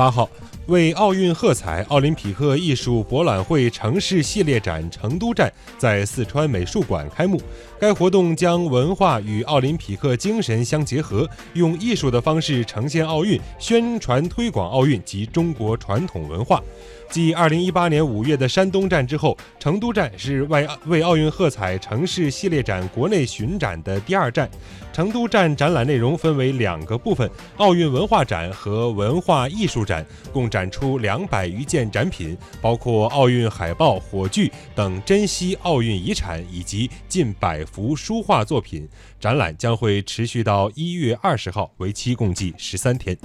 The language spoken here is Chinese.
八号，为奥运喝彩，奥林匹克艺术博览会城市系列展成都站在四川美术馆开幕。该活动将文化与奥林匹克精神相结合，用艺术的方式呈现奥运，宣传推广奥运及中国传统文化。继2018年5月的山东站之后，成都站是外为奥运喝彩城市系列展国内巡展的第二站。成都站展览内容分为两个部分：奥运文化展和文化艺术展，共展展出两百余件展品，包括奥运海报、火炬等珍稀奥运遗产，以及近百幅书画作品。展览将会持续到一月二十号，为期共计十三天。